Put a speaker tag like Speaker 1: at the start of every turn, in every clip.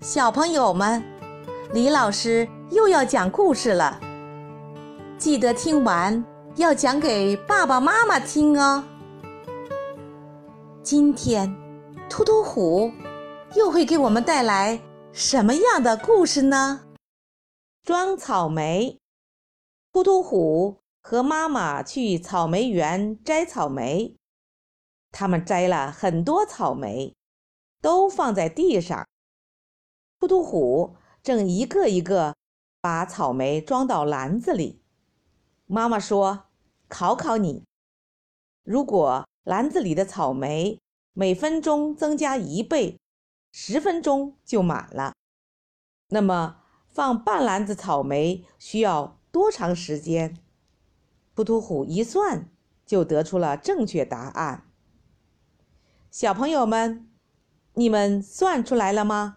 Speaker 1: 小朋友们，李老师又要讲故事了，记得听完要讲给爸爸妈妈听哦。今天，突突虎又会给我们带来什么样的故事呢？装草莓，突突虎和妈妈去草莓园摘草莓，他们摘了很多草莓，都放在地上。突突虎正一个一个把草莓装到篮子里。妈妈说：“考考你，如果篮子里的草莓每分钟增加一倍，十分钟就满了，那么放半篮子草莓需要多长时间？”突突虎一算就得出了正确答案。小朋友们，你们算出来了吗？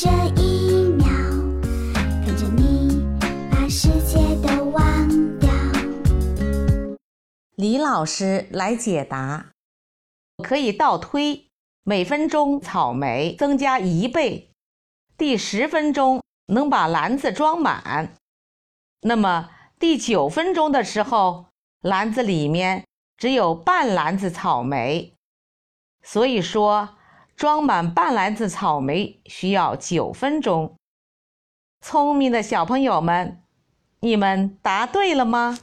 Speaker 2: 这一秒，跟着你把世界都忘掉。
Speaker 1: 李老师来解答：可以倒推，每分钟草莓增加一倍，第十分钟能把篮子装满。那么第九分钟的时候，篮子里面只有半篮子草莓。所以说，装满半篮子草莓需要九分钟。聪明的小朋友们，你们答对了吗？